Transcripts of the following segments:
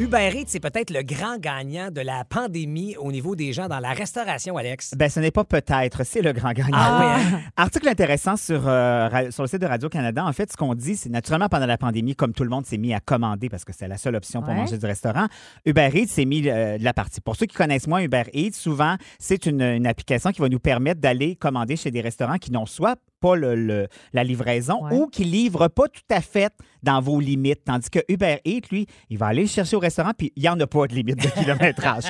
Uber Eats, c'est peut-être le grand gagnant de la pandémie au niveau des gens dans la restauration, Alex. Ben, ce n'est pas peut-être, c'est le grand gagnant. Ah oui, hein? Article intéressant sur, euh, sur le site de Radio-Canada. En fait, ce qu'on dit, c'est naturellement pendant la pandémie, comme tout le monde s'est mis à commander parce que c'est la seule option pour Ouais. manger du restaurant, Uber Eats s'est mis euh, de la partie. Pour ceux qui connaissent moins Uber Eats, souvent, c'est une, une application qui va nous permettre d'aller commander chez des restaurants qui n'ont soit pas le- le- la livraison Ouais. ou qui livrent pas tout à fait dans vos limites. Tandis que Uber Eats, lui, il va aller le chercher au restaurant puis il n'y en a pas de limite de kilométrage.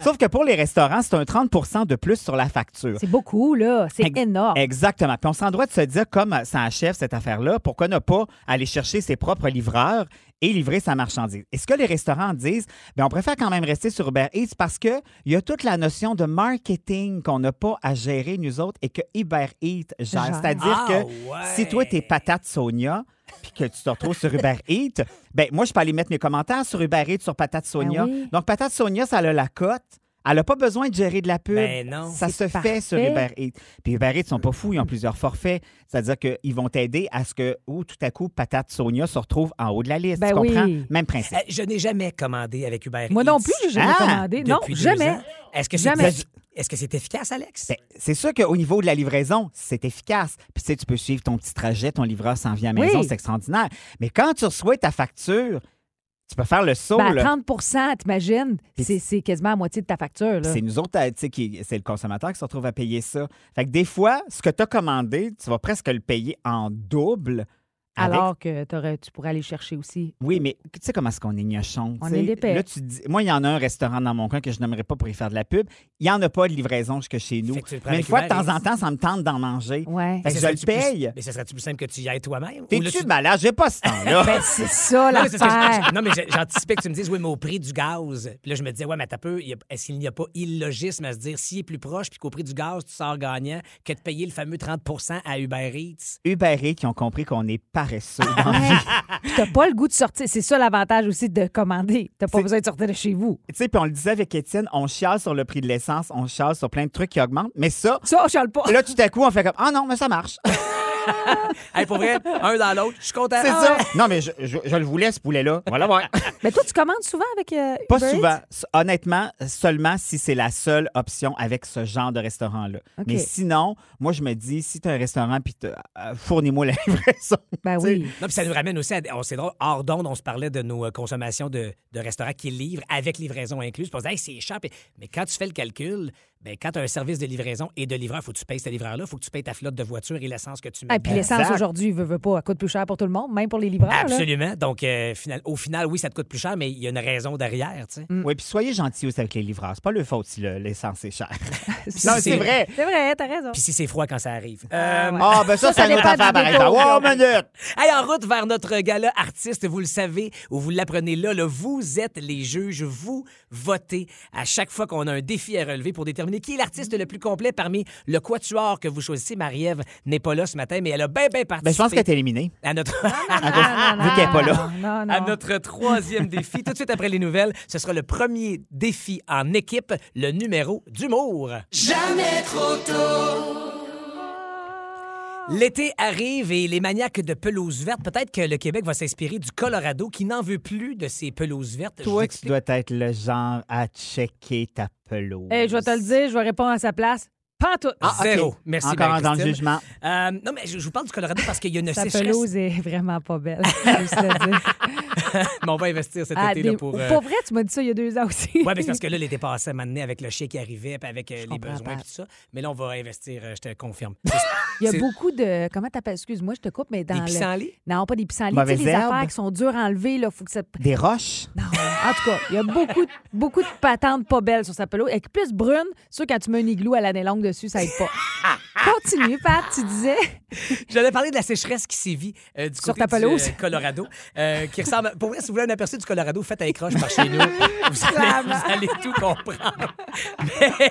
Sauf que pour les restaurants, c'est un 30 de plus sur la facture. C'est beaucoup, là. C'est énorme. Exactement. Puis on s'en droit de se dire, comme ça achève cette affaire-là, pourquoi ne pas aller chercher ses propres livreurs et livrer sa marchandise? Et ce que les restaurants disent, bien, on préfère quand même rester sur Uber Eats parce qu'il y a toute la notion de marketing qu'on n'a pas à gérer, nous autres, et que Uber Eats gère. Gère. C'est-à-dire Ah, que ouais. si toi, t'es patate Sonia, puis que tu te retrouves sur Uber Eats, ben moi, je peux aller mettre mes commentaires sur Uber Eats sur Patate Sonia. Ben oui. Donc, Patate Sonia, ça a la cote. Elle n'a pas besoin de gérer de la pub. Ben non. Ça se C'est fait sur. Uber Eats. Puis Uber Eats, sont pas fous, ils ont plusieurs forfaits. C'est-à-dire qu'ils vont t'aider à ce que, ou tout à coup, Patate Sonia se retrouve en haut de la liste. Ben tu comprends? oui. Même principe. Euh, je n'ai jamais commandé avec Uber Eats. Moi non plus, j'ai jamais Ah, commandé. Non, jamais. Est-ce que c'est Jamais. Est-ce que c'est efficace, Alex? Ben, c'est sûr qu'au niveau de la livraison, c'est efficace. Puis tu sais, tu peux suivre ton petit trajet, ton livreur s'en vient à la Oui. maison, c'est extraordinaire. Mais quand tu reçois ta facture, tu peux faire le saut. Ben, là. 30% t'imagines? C'est c'est quasiment la moitié de ta facture. Là. C'est nous autres, euh, c'est le consommateur qui se retrouve à payer ça. Fait que des fois, ce que tu as commandé, tu vas presque le payer en double. Avec- Alors que tu pourrais aller chercher aussi. Oui, mais tu sais comment est-ce qu'on est gnochon? On est épais. Là, tu dis, moi, il y en a un restaurant dans mon coin que je n'aimerais pas pour y faire de la pub. Il n'y en a pas de livraison jusque chez nous. Mais une fois de temps en temps, ça me tente d'en manger. Ouais. Fait que Ce je le plus- paye. Mais ce serait-tu plus simple que tu y ailles toi-même? T'es-tu tu- malade? J'ai pas ce temps-là. Ben, c'est ça je- non, mais j'anticipais que tu me dises, oui, mais au prix du gaz. Puis là, je me disais, ouais, mais t'as peu, est-ce qu'il n'y a pas illogisme à se dire, s'il est plus proche, puis qu'au prix du gaz, tu sors gagnant, que de payer le fameux 30% à Uber Eats? Uber Eats qui ont compris qu'on est paresseux dans la vie. Puis t'as pas le goût de sortir. C'est ça l'avantage aussi de commander. T'as pas C'est- besoin de sortir de chez vous. Tu sais, puis on le disait avec Étienne, on chiale sur le prix de l'essence, on chiale sur plein de trucs qui augmentent. Mais ça, Ça, je le pas. là, tout à coup, on fait comme Ah non, mais ça marche. Hey, pour vrai, un dans l'autre, je suis content. C'est Ah ça. ouais. Non, mais je, je- je le voulais, ce poulet-là. Voilà, ouais. Mais toi, tu commandes souvent avec euh, Pas Uber Eats? souvent. Honnêtement, seulement si c'est la seule option avec ce genre de restaurant-là. Mais sinon, moi, je me dis, si tu as un restaurant, puis euh, fournis-moi la livraison. Ben oui. Non, puis ça nous ramène aussi à. On, c'est drôle, hors d'onde, on se parlait de nos euh, consommations de, de restaurants qui livrent avec livraison incluse. Puis on se dit, hey, c'est cher. Mais quand tu fais le calcul, ben, quand tu as un service de livraison et de livreur, il faut que tu payes ce livreur-là, il faut que tu payes ta flotte de voiture et l'essence que tu mets. Et puis l'essence aujourd'hui, veut, veut pas, elle coûte plus cher pour tout le monde, même pour les livreurs. là. Absolument. Donc, euh, final- au final, oui, ça te coûte plus cher, mais il y a une raison derrière. tu sais. Oui, puis soyez gentils aussi avec les livreurs. C'est pas leur faute si le- l'essence est chère. Non, c'est- vrai. C'est vrai, t'as raison. Puis si c'est froid quand ça arrive. Ah, Euh, ouais. Ah, ben ça, Ça, c'est une autre affaire, par exemple. Oh, on- minute! Hey, en route vers notre gala artiste, vous le savez ou vous l'apprenez là, là, vous êtes les juges, vous votez à chaque fois qu'on a un défi à relever pour déterminer qui est l'artiste le plus complet parmi le quatuor que vous choisissez? Marie-Ève n'est pas là ce matin, mais elle a bien, bien participé Ben, je pense qu'elle est éliminée. à notre... Vu qu'elle n'est pas là. Non, non. À notre troisième défi, tout de suite après les nouvelles, ce sera le premier défi en équipe, le numéro d'humour. L'été arrive et les maniaques de pelouse verte, peut-être que le Québec va s'inspirer du Colorado qui n'en veut plus de ses pelouses vertes. Toi, tu dois être le genre à checker ta pelouse. Hey, je vais te le dire, je vais répondre à sa place. Pas tout. Ah, ok. Zéro. Merci, Encore dans le jugement. Euh, non, mais je, je vous parle du Colorado parce qu'il y a une Sa sécheresse. pelouse est vraiment pas belle. je vais juste le dire. Mais on va investir cet Ah, été des- là, pour. euh, Pour vrai, tu m'as dit ça il y a deux ans aussi. Oui, mais parce que là, l'été passé, maintenant, avec le chien qui arrivait, puis avec euh, les besoins pas. et tout ça. Mais là, on va investir, euh, je te confirme. Il y a beaucoup de. Comment t'appelles? Excuse-moi, je te coupe, mais dans. Des le- pissenlits? Non, pas des pissenlits. Tu sais, les affaires qui sont dures à enlever, là, faut que ça. Des roches? Non, en tout cas, il y a beaucoup, de- beaucoup de patentes pas belles sur sa pelouse. Avec plus brune, sûr, quand tu mets un igloo à l'année longue dessus, ça aide pas. Continue, Pat, tu disais. J'allais parler de la sécheresse qui sévit euh, du Sur côté ta du, euh, Colorado, euh, qui ressemble pour vrai, si vous voulez un aperçu du Colorado, faites un croche par chez nous. Vous allez, vous allez tout comprendre. Mais,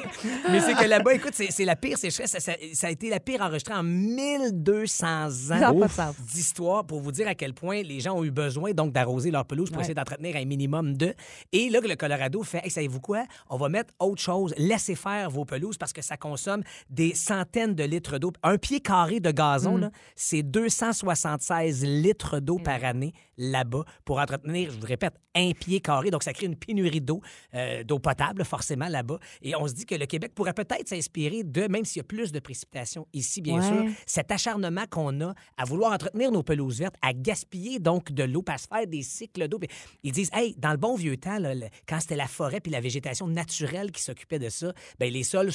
mais c'est que là-bas, écoute, c'est la pire sécheresse. Ça, ça- ça a été la pire enregistrée en 1200 Ça a ans d'histoire pour vous dire à quel point les gens ont eu besoin donc d'arroser leur pelouse pour Ouais. essayer d'entretenir un minimum de. Et là, le Colorado fait, hey, savez-vous quoi? On va mettre autre chose. Laissez faire vos pelouses parce que ça consomme des centaines de litres d'eau. Un pied carré de gazon, Mm. c'est 276 litres d'eau par année là-bas pour entretenir, je vous répète, un pied carré. Donc, ça crée une pénurie d'eau, euh, d'eau potable, forcément, là-bas. Et on se dit que le Québec pourrait peut-être s'inspirer de, même s'il y a plus de précipitations ici, bien Ouais. sûr, cet acharnement qu'on a à vouloir entretenir nos pelouses vertes, à gaspiller donc de l'eau, à se faire des cycles d'eau. Ils disent, hey, dans le bon vieux temps, là, quand c'était la forêt puis la végétation naturelle qui s'occupait de ça, ben les sols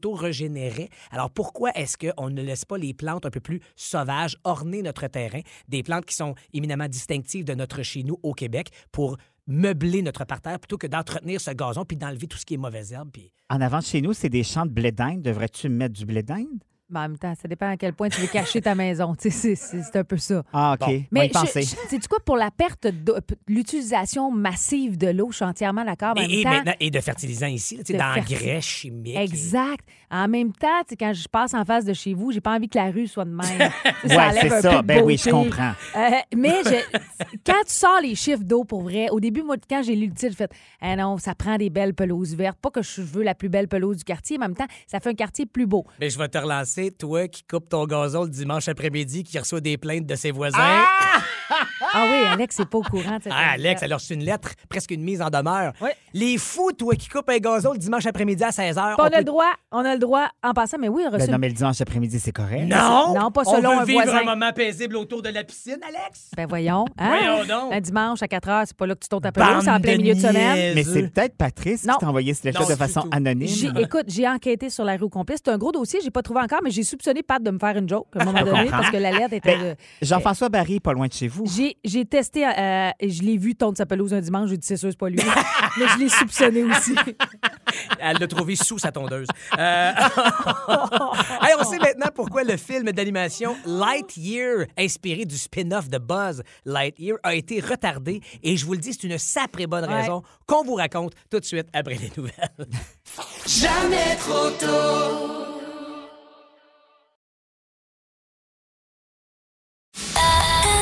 s'auto-régénéraient. Alors pourquoi est-ce qu'on ne laisse pas les plantes un peu plus sauvages orner notre terrain, des plantes qui sont éminemment de notre chez nous au Québec pour meubler notre parterre plutôt que d'entretenir ce gazon puis d'enlever tout ce qui est mauvaise herbe. Puis... En avant de chez nous, c'est des champs de blé d'Inde. Devrais-tu mettre du blé d'Inde? Mais en même temps, ça dépend à quel point tu veux cacher ta maison. Tu sais, c'est- c'est c'est un peu ça. Ah, OK. Bon. Mais sais-tu quoi, pour la perte d'eau- p- l'utilisation massive de l'eau, je suis entièrement d'accord. mais en Et, et même temps, maintenant, et de fertilisants ici, là, tu sais, de d'engrais ferti- chimiques. Exact. En même temps, tu sais, quand je passe en face de chez vous, j'ai pas envie que la rue soit de même. Tu sais, Ouais, enlève c'est un ça. de Ben oui, je beauté. comprends. Euh, mais je- quand tu sors les chiffres d'eau pour vrai, au début, moi, quand j'ai lu le titre, j'ai fait ah non, ça prend des belles pelouses vertes. Pas que je veux la plus belle pelouse du quartier, mais en même temps, ça fait un quartier plus beau. Mais je vais te relancer, toi qui coupes ton gazon le dimanche après-midi, qui reçoit des plaintes de ses voisins. Ah oui, Alex, c'est pas au courant. de cette Ah, Alex, elle a reçu une lettre, presque une mise en demeure. Les fous, toi qui coupes un gazon le dimanche après-midi à 16h. Puis On, a le droit, on a le droit en passant, mais oui, on a reçu Ben non, mais le dimanche après-midi, c'est correct. Non! Non, pas On selon veut un vivre voisin. un moment paisible autour de la piscine, Alex. Ben voyons. Hein? Voyons donc. Un dimanche à 4 heures, c'est pas là que tu tournes ta pelouse, Bande c'est en plein de milieu de semaine. Mais c'est peut-être Patrice Non. qui t'a envoyé ce lettre Non, de du façon tout. anonyme. J'ai- écoute, j'ai enquêté sur la rue au complet. C'est un gros dossier, j'ai pas trouvé encore, mais j'ai soupçonné Pat de me faire une joke à un moment donné parce que la lettre était. Ben, de- Jean-François Barry, pas loin de chez vous. J'ai, j'ai testé, euh, je l'ai vu tondre sa pelouse un dimanche. J'ai dit, c'est sûr, c'est pas lui. mais je l'ai soupçonné aussi. Elle l'a trouvé sous sa tondeuse. Euh, hey, on sait maintenant pourquoi le film d'animation Lightyear, inspiré du spin-off de Buzz Lightyear, a été retardé. Et je vous le dis, c'est une sacrée bonne Ouais. raison qu'on vous raconte tout de suite après les nouvelles.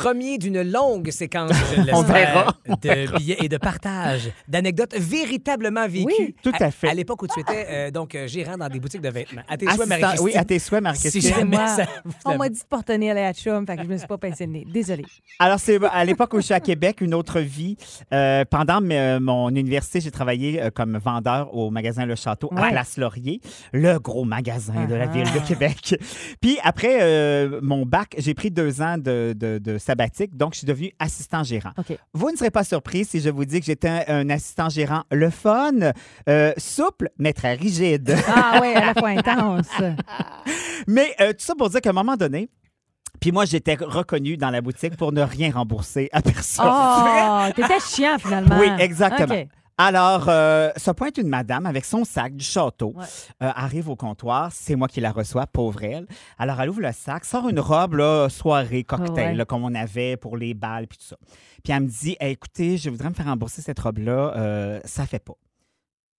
Premier d'une longue séquence, je l'espère, de billets et de partage, d'anecdotes véritablement vécues. Oui, tout à fait. À l'époque où tu étais euh, donc euh, gérant dans des boutiques de vêtements. À tes souhaits, Marie-Christine. oui, à tes souhaits, Si Marie-Christine. jamais Moi, ça vous on m'a dit de pas retenir les chum, fait que je me suis pas pincé le nez. Désolée. Alors, c'est à l'époque où je suis à Québec, une autre vie. Euh, pendant mes- mon université, j'ai travaillé euh, comme vendeur au magasin Le Château à. Place Laurier, le gros magasin de la ville de Québec. Puis après euh, mon bac, j'ai pris deux ans de, de- de sabbatique, donc je suis devenu assistant gérant. Vous ne serez pas surpris si je vous dis que j'étais un, un assistant gérant le fun, euh, souple, mais très rigide. Ah ouais, à la fois intense. Mais euh, tout ça pour dire qu'à un moment donné, puis moi, j'étais reconnu dans la boutique pour ne rien rembourser à personne. Oh, t'étais chiant finalement. Oui, exactement. Alors, euh, se pointe une madame avec son sac du château, Ouais. euh, arrive au comptoir, c'est moi qui la reçois, pauvre elle. Alors, elle ouvre le sac, sort une robe, là, soirée, cocktail, Ouais. là, comme on avait pour les balles, puis tout ça. Puis elle me dit, Hey, écoutez, je voudrais me faire rembourser cette robe-là, euh, ça fait pas.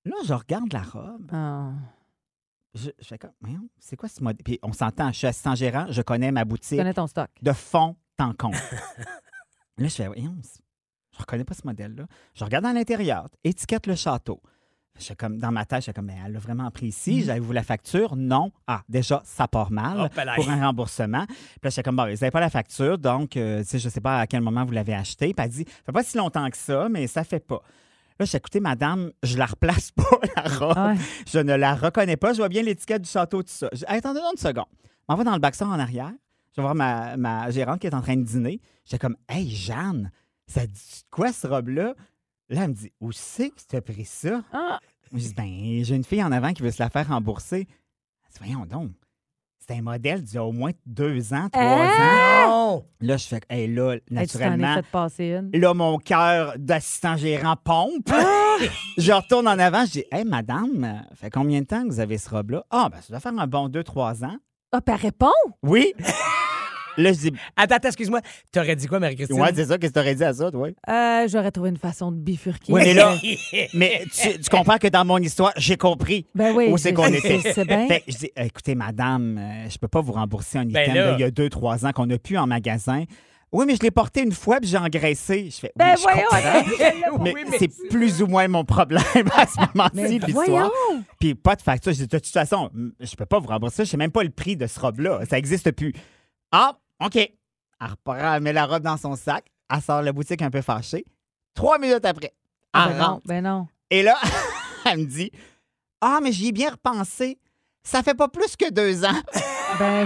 Là, je regarde la robe, Ah. je, je fais comme, c'est quoi ce modèle? Puis on s'entend, je suis assistant gérant, je connais ma boutique connais ton stock. de fond en compte. là, je fais, voyons, je reconnais pas ce modèle-là. Je regarde à l'intérieur, étiquette le château. Je comme, dans ma tête, je fais comme, mais elle l'a vraiment pris ici, j'avais-vous la facture? Non. Ah, déjà, ça part mal pour un remboursement. Puis là, j'étais comme, bon, vous n'avez pas la facture, donc, euh, je sais pas à quel moment vous l'avez acheté. Puis elle dit, ça fait pas si longtemps que ça, mais ça fait pas. Là, j'ai écoutez, madame, je la replace pas, la robe. Ouais. Je ne la reconnais pas. Je vois bien l'étiquette du château, tout ça. Je- attendez une seconde. Je m'en vais dans le backstore en arrière. Je vais voir ma, ma gérante qui est en train de dîner. J'étais comme, hey, Jeanne, ça dit quoi, ce robe-là? Là, elle me dit, où c'est que tu as pris ça? Ah. Je dis, ben, j'ai une fille en avant qui veut se la faire rembourser. Elle dit, voyons donc. C'est un modèle d'il y a au moins deux ans, trois Hein? ans. Non! Là, je fais, hey, là, Hey, tu t'en es naturellement, fait passer une. Là, mon cœur d'assistant gérant pompe. Ah! je retourne en avant, je dis Hey, madame, fait combien de temps que vous avez ce robe-là? Ah, ben, ça doit faire un bon deux, trois ans. Ah, elle répond? Oui. Là, je dis, Attends, attends, excuse-moi. T'aurais dit quoi, Marie-Christine? ouais, c'est ça, qu'est-ce que t'aurais dit à ça, toi? Euh, J'aurais trouvé une façon de bifurquer. Oui, mais là, mais tu, tu comprends que dans mon histoire, j'ai compris Ben oui, où c'est qu'on était. je sais bien. Fait je dis, écoutez, madame, euh, je peux pas vous rembourser un Ben item là. d'il y a deux, trois ans qu'on a pu en magasin. Oui, mais je l'ai porté une fois puis j'ai engraissé. Je fais, Ben oui, je voyons, comprends. Mais Oui, mais c'est plus ou moins mon problème à ce moment-ci l'histoire. Puis pas de facture. Je dis, de toute façon, je peux pas vous rembourser. Je sais même pas le prix de ce robe-là. Ça existe plus. Ah, OK. Elle repart, elle met la robe dans son sac. Elle sort la boutique un peu fâchée. Trois minutes après, Ah, elle ben non, rentre. ben non. Et là, elle me dit Ah, mais j'y ai bien repensé. Ça fait pas plus que deux ans. Ben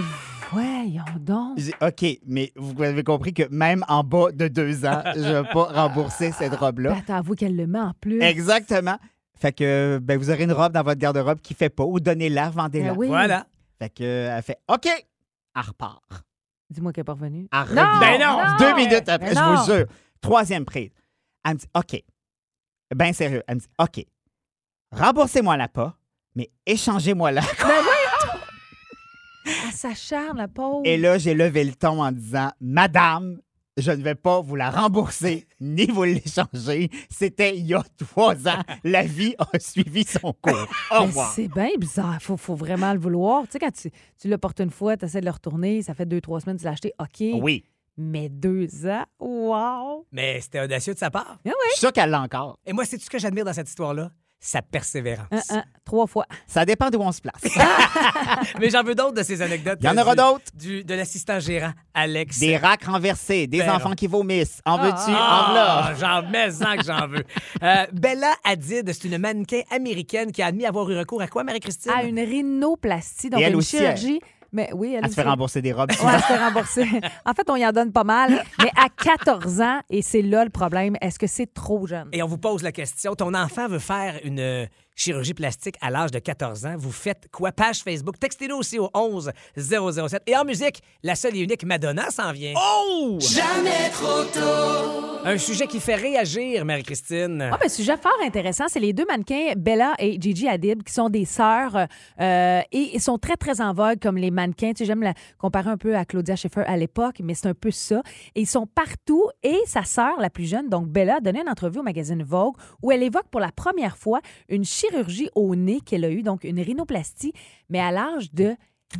voyons donc. Je dis OK, mais vous avez compris que même en bas de deux ans, je vais pas rembourser cette Ben, robe-là. t'avoues qu'elle le met en plus. Exactement. Fait que ben, vous aurez une robe dans votre garde-robe qui fait pas ou donnez-la, vendez-la. Ben oui. Voilà. Fait que elle fait OK. Elle repart. Dis-moi qu'elle n'est pas revenue. Elle Non! revient. Ben non! Deux minutes après, Ben je vous jure. Troisième prise. Elle me dit OK. Ben sérieux. Elle me dit OK. Remboursez-moi la pas, mais échangez-moi la. Elle s'acharne, la pauvre. Et là, j'ai levé le ton en disant Madame, je ne vais pas vous la rembourser ni vous l'échanger. C'était il y a trois ans. La vie a suivi son cours. Au revoir. c'est bien bizarre. Faut, faut vraiment le vouloir. Tu sais, quand tu, tu le portes une fois, tu essaies de le retourner, ça fait deux, trois semaines, tu l'as acheté, OK. Oui. Mais deux ans, wow! Mais c'était audacieux de sa part. Je suis sûr qu'elle l'a encore. Et moi, c'est tout ce que j'admire dans cette histoire-là? Sa persévérance. Un, un, trois fois. Ça dépend d'où on se place. Mais j'en veux d'autres de ces anecdotes. Il y en euh, aura du- d'autres? du- De l'assistant gérant, Alex. Des racks renversés, des enfants qui vomissent. En veux-tu? en Ah, voilà. j'en mets que j'en veux. Euh, Bella Hadid, c'est une mannequin américaine qui a admis avoir eu recours à quoi, Marie-Christine? À une rhinoplastie, donc Et elle une aussi, chirurgie. Mais oui, elle, Elle se fait rembourser des robes. Ouais, elle se fait rembourser. En fait, on y en donne pas mal. Mais à 14 ans, et c'est là le problème, est-ce que c'est trop jeune? Et on vous pose la question, ton enfant veut faire une chirurgie plastique à l'âge de 14 ans, vous faites quoi? Page Facebook, textez-nous aussi au 11 007. Et en musique, la seule et unique Madonna s'en vient. Oh! Jamais trop tôt! Un sujet qui fait réagir, Marie-Christine. Ah, ben, sujet fort intéressant, c'est les deux mannequins, Bella et Gigi Hadid, qui sont des sœurs euh, et ils sont très, très en vogue comme les mannequins. Tu sais, j'aime la comparer un peu à Claudia Schiffer à l'époque, mais c'est un peu ça. Et ils sont partout. Et sa sœur, la plus jeune, donc Bella, a donné une entrevue au magazine Vogue où elle évoque pour la première fois une chirurgie au nez qu'elle a eue, donc une rhinoplastie, mais à l'âge de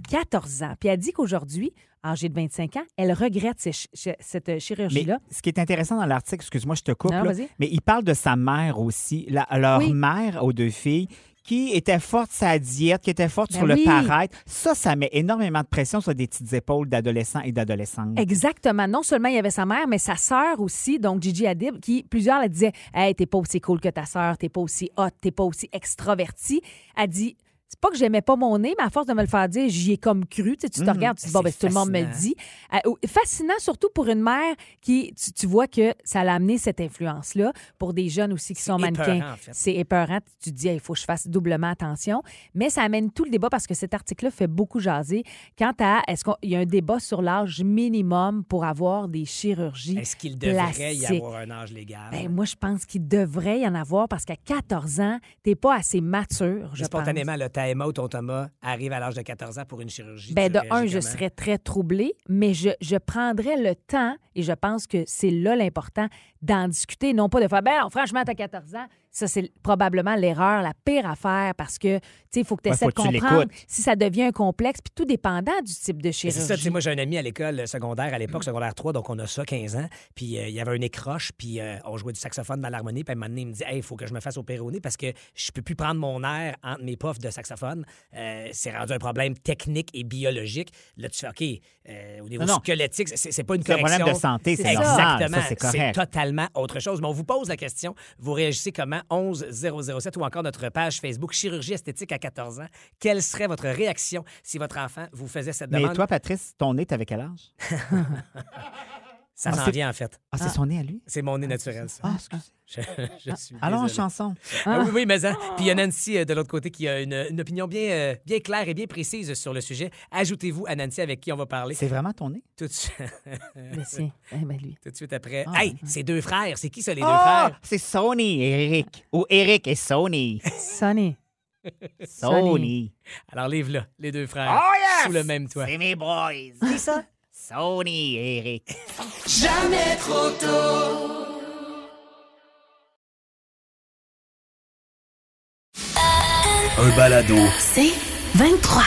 14 ans. Puis elle dit qu'aujourd'hui, âgée de 25 ans, elle regrette ces ch- ch- cette chirurgie-là. ce qui est intéressant dans l'article, excuse-moi, je te coupe, Non, là, vas-y. mais il parle de sa mère aussi, la- leur Oui. mère aux deux filles, qui était forte sa diète, qui était forte Ben sur oui. le paraître. Ça, ça met énormément de pression sur des petites épaules d'adolescents et d'adolescentes. Exactement. Non seulement il y avait sa mère, mais sa sœur aussi, donc Gigi Hadid, qui plusieurs la disaient Hey, t'es pas aussi cool que ta sœur, t'es pas aussi hot, t'es pas aussi extraverti. Elle dit c'est pas que j'aimais pas mon nez, mais à force de me le faire dire, j'y ai comme cru. Tu, sais, tu te Mhm. regardes, tu dis, bon, ben, tout le monde me le dit. Euh, fascinant, surtout pour une mère qui, tu, tu vois que ça l'a amené cette influence-là. Pour des jeunes aussi qui sont mannequins. épeurant, en fait. C'est épeurant. Tu te dis, il faut que je fasse doublement attention. Mais ça amène tout le débat parce que cet article-là fait beaucoup jaser. Quant à, est-ce qu'il y a un débat sur l'âge minimum pour avoir des chirurgies? Est-ce qu'il devrait y plastique? avoir un âge légal? Ben, moi, je pense qu'il devrait y en avoir parce qu'à 14 ans, t'es pas assez mature, je pense. Spontanément, le Emma ou ton Thomas arrive à l'âge de 14 ans pour une chirurgie. Ben, de un, je serais très troublée, mais je, je prendrais le temps, et je pense que c'est là l'important, d'en discuter, non pas de faire, ben non, franchement, t'as 14 ans. Ça, c'est probablement l'erreur, la pire affaire, parce que, tu sais, il faut que tu Ouais, essaies faut de comprendre si ça devient un complexe, puis tout dépendant du type de Mais chirurgie. C'est ça, tu sais, moi j'ai un ami à l'école secondaire à l'époque, secondaire 3, donc on a ça, 15 ans, puis euh, il y avait un écroche, puis euh, on jouait du saxophone dans l'harmonie, puis à un moment donné, il me dit Hey, il faut que je me fasse opérer au nez parce que je peux plus prendre mon air entre mes puffs de saxophone. Euh, c'est rendu un problème technique et biologique. Là, tu fais OK, euh, au niveau Non, squelettique, c'est c'est pas une C'est un correction. problème de santé, c'est normal. Exactement. Ça, c'est totalement autre chose. Mais on vous pose la question. Vous réagissez comment? 11 007 ou encore notre page Facebook Chirurgie esthétique à 14 ans. Quelle serait votre réaction si votre enfant vous faisait cette Mais demande? toi, Patrice, ton nez, t'avais quel âge? ça Ah, s'en c'est- vient, en fait. Ah, c'est son nez à lui? C'est mon nez naturel, ça. Ah, excusez. Je, je suis Allons en chanson. Ah oui, oui, mais hein. Puis il y a Nancy euh, de l'autre côté qui a une, une opinion bien, euh, bien claire et bien précise sur le sujet. Ajoutez-vous à Nancy avec qui on va parler C'est vraiment ton nez? tout de suite, Mais c'est- eh ben, lui. tout de suite après. Ah. Hey, c'est deux frères. C'est qui ça, les deux Ah, frères? c'est Sony et Eric. Ou Eric et Sony. Sonny. Sony. Alors livre-là, les deux frères. Oh yes! Sous le même toit. C'est mes boys. Qui ça? Sony, Eric. Un balado. C'est 23.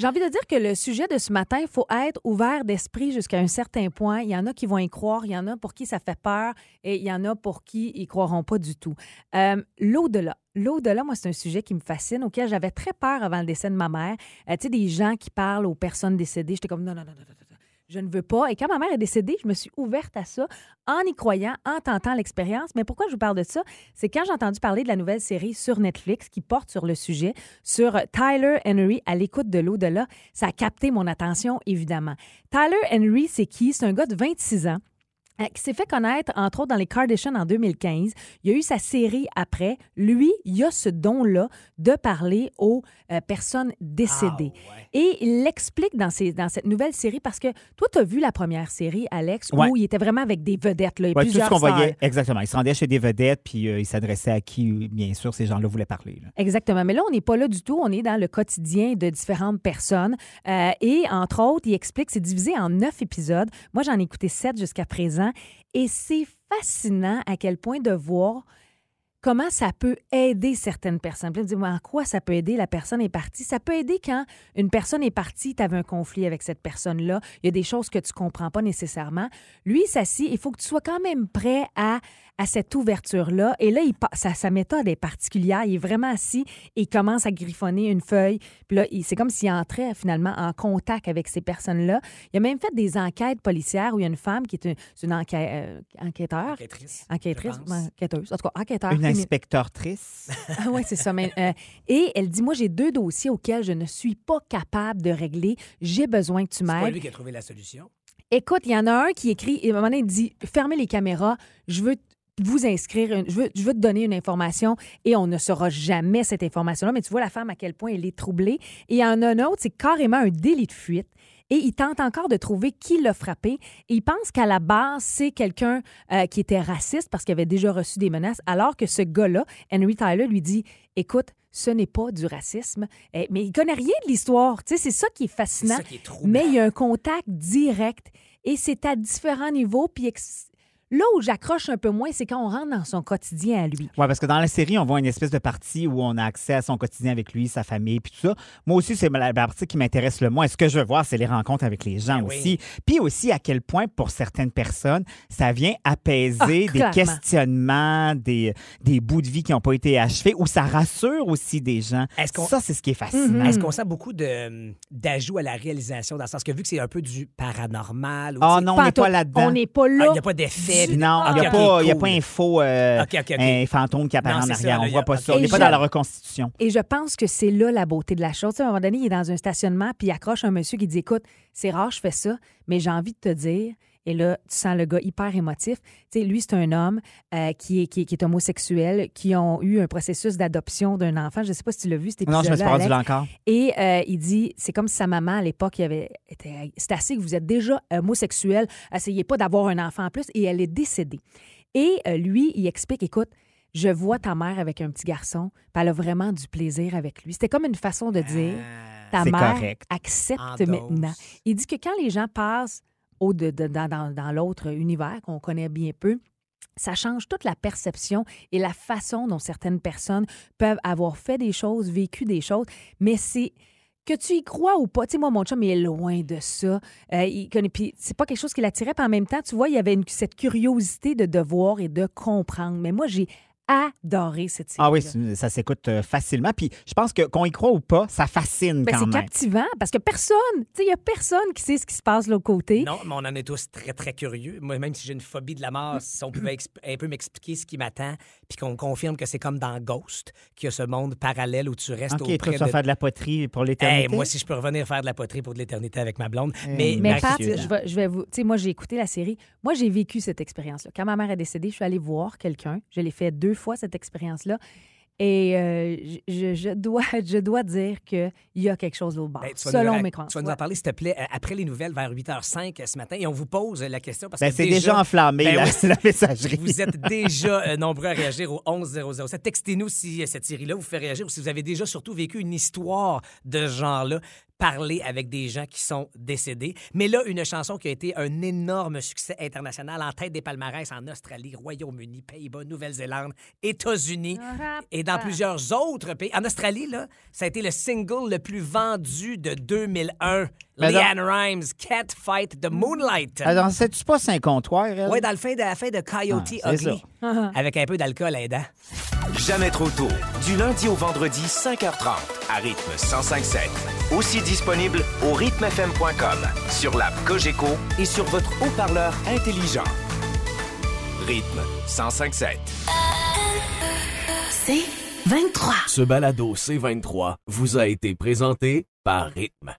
J'ai envie de dire que le sujet de ce matin, il faut être ouvert d'esprit jusqu'à un certain point. Il y en a qui vont y croire, il y en a pour qui ça fait peur et il y en a pour qui ils croiront pas du tout. Euh, L'au-delà. L'au-delà, moi, c'est un sujet qui me fascine, auquel j'avais très peur avant le décès de ma mère. Euh, tu sais, des gens qui parlent aux personnes décédées. J'étais comme non, non, non, non, non. Je ne veux pas. Et quand ma mère est décédée, je me suis ouverte à ça en y croyant, en tentant l'expérience. Mais pourquoi je vous parle de ça? C'est quand j'ai entendu parler de la nouvelle série sur Netflix qui porte sur le sujet, sur Tyler Henry à l'écoute de l'au-delà. Ça a capté mon attention, évidemment. Tyler Henry, c'est qui? C'est un gars de 26 ans qui s'est fait connaître, entre autres, dans les Kardashians en 2015. Il y a eu sa série après. Lui, il a ce don-là de parler aux euh, personnes décédées. Et il l'explique dans, cette nouvelle série parce que toi, tu as vu la première série, Alex, Ouais. où il était vraiment avec des vedettes. Là, et Ouais, tout ce qu'on voyait, exactement. Il se rendait chez des vedettes, puis euh, il s'adressait à qui, bien sûr, ces gens-là voulaient parler. là. Exactement. Mais là, on n'est pas là du tout. On est dans le quotidien de différentes personnes. Euh, et entre autres, il explique, c'est divisé en neuf épisodes. Moi, j'en ai écouté sept jusqu'à présent. Et c'est fascinant à quel point de voir comment ça peut aider certaines personnes. Puis mais en quoi ça peut aider? La personne est partie? Ça peut aider quand une personne est partie, tu avais un conflit avec cette personne-là. Il y a des choses que tu comprends pas nécessairement. Lui, s'assit. Il faut que tu sois quand même prêt à, à cette ouverture-là. Et là, il, pa- sa, sa méthode est particulière. Il est vraiment assis et il commence à griffonner une feuille. Puis là, il- c'est comme s'il entrait finalement en contact avec ces personnes-là. Il a même fait des enquêtes policières où il y a une femme qui est une, une enquête, euh, enquêteur. Enquêtrice. Enquêtrice, enquêteuse. En tout cas, enquêteur. Une féminin. inspectortrice. Ah oui, c'est ça. mais, euh, et elle dit, moi, j'ai deux dossiers auxquels je ne suis pas capable de régler. J'ai besoin que tu C'est pas m'aides. lui qui a trouvé la solution? Écoute, il y en a un qui écrit, et à un moment donné, il dit, fermez les caméras, je veux vous inscrire, je veux, je veux te donner une information et on ne saura jamais cette information-là. Mais tu vois la femme à quel point elle est troublée. Et il y en a un autre, c'est carrément un délit de fuite. Et il tente encore de trouver qui l'a frappé. Et il pense qu'à la base, c'est quelqu'un euh, qui était raciste parce qu'il avait déjà reçu des menaces, alors que ce gars-là, Henry Tyler, lui dit Écoute, ce n'est pas du racisme. Eh, mais il connaît rien de l'histoire. Tu sais, c'est ça qui est fascinant. ça qui est. Mais il y a un contact direct et c'est à différents niveaux. Puis ex- là où j'accroche un peu moins, c'est quand on rentre dans son quotidien à lui. Oui, parce que dans la série, on voit une espèce de partie où on a accès à son quotidien avec lui, sa famille, puis tout ça. Moi aussi, c'est la partie qui m'intéresse le moins. Ce que je veux voir, c'est les rencontres avec les gens Ben oui. aussi. Puis aussi, à quel point, pour certaines personnes, ça vient apaiser Ah, des clairement. questionnements, des, des bouts de vie qui n'ont pas été achevés, ou ça rassure aussi des gens. Ça, c'est ce qui est fascinant. Mhm. Est-ce qu'on sent beaucoup de- d'ajouts à la réalisation dans le sens que vu que c'est un peu du paranormal ou Ah non, on n'est pas là-dedans. On n'est pas ah, là. il n'y a pas d'effet. Non, il n'y a, pas- y a pas un faux euh, un fantôme qui apparaît Non, en arrière. ça, on voit pas ça. On n'est pas Et dans je- la reconstitution. Et je pense que c'est là la beauté de la chose. Tu sais, à un moment donné, il est dans un stationnement, puis il accroche un monsieur qui dit Écoute, c'est rare, je fais ça, mais j'ai envie de te dire. Et là, tu sens le gars hyper émotif. Tu sais, lui, c'est un homme euh, qui, est, qui, est, qui est homosexuel, qui ont eu un processus d'adoption d'un enfant. Je ne sais pas si tu l'as vu, cet Non, je me suis perdu Alex. là encore. Et euh, il dit, c'est comme si sa maman à l'époque, il avait c'est assez que vous êtes déjà homosexuel, essayez pas d'avoir un enfant en plus. Et elle est décédée. Et euh, lui, il explique, écoute, je vois ta mère avec un petit garçon, puis elle a vraiment du plaisir avec lui. C'était comme une façon de dire, ta c'est mère correct. accepte En dose. maintenant. Il dit que quand les gens passent de, dans, dans- l'autre univers qu'on connaît bien peu, ça change toute la perception et la façon dont certaines personnes peuvent avoir fait des choses, vécu des choses, mais c'est que tu y crois ou pas. Tu sais, moi, mon chum, il est loin de ça. Euh, il puis c'est pas quelque chose qui l'attirait, puis en même temps, tu vois, il y avait cette curiosité de devoir et de comprendre. Mais moi, j'ai adoré cette série. Ah oui, c'est- ça s'écoute euh, facilement. Puis je pense que qu'on y croit ou pas, ça fascine Ben, quand c'est même. captivant parce que personne, tu sais, il y a personne qui sait ce qui se passe de l'autre côté. Non, mais on en est tous très, très curieux. Moi, même si j'ai une phobie de la mort, si on pouvait un peu m'expliquer ce qui m'attend, puis qu'on confirme que c'est comme dans Ghost, qu'il y a ce monde parallèle où tu restes OK, toi, auprès tu vas de... faire de la poterie pour l'éternité? Hey, moi, si je peux revenir faire de la poterie pour de l'éternité avec ma blonde. Eh, mais Mais ma Pat, je vais, je vais vous. Tu sais, moi, j'ai écouté la série. Moi, j'ai vécu cette expérience-là. Quand ma mère est décédée, je suis allée voir quelqu'un. Je l'ai fait deux fois, cette expérience-là. Et euh, je, dois, je dois dire qu'il y a quelque chose au bas, Ben, nous selon mes croyances. Tu vas nous en parler, s'il te plaît, euh, après les nouvelles, vers 8h05 ce matin. Et on vous pose la question parce Ben, que c'est déjà, enflammé, Ben la, oui. la messagerie. Vous êtes déjà euh, nombreux à réagir au 11-00. Textez-nous si euh, cette série-là vous fait réagir ou si vous avez déjà surtout vécu une histoire de ce genre-là. Parler avec des gens qui sont décédés. Mais là, une chanson qui a été un énorme succès international en tête des palmarès en Australie, Royaume-Uni, Pays-Bas, Nouvelle-Zélande, États-Unis et dans plusieurs autres pays. En Australie, là, ça a été le single le plus vendu de 2001. Mais dans- Leanne Rimes, Cat Fight the Moonlight. Alors, c'est-tu pas comptoir, elle? Oui, dans le fin de la fin de Coyote Ah, c'est Ugly. Avec un peu d'alcool aidant. Jamais trop tôt. Du lundi au vendredi, 5h30, à rythme 105.7. Aussi disponible au rythmefm.com, sur l'app Cogeco et sur votre haut-parleur intelligent. Rythme 105.7. C'est 23. Ce balado C23 vous a été présenté par Rythme.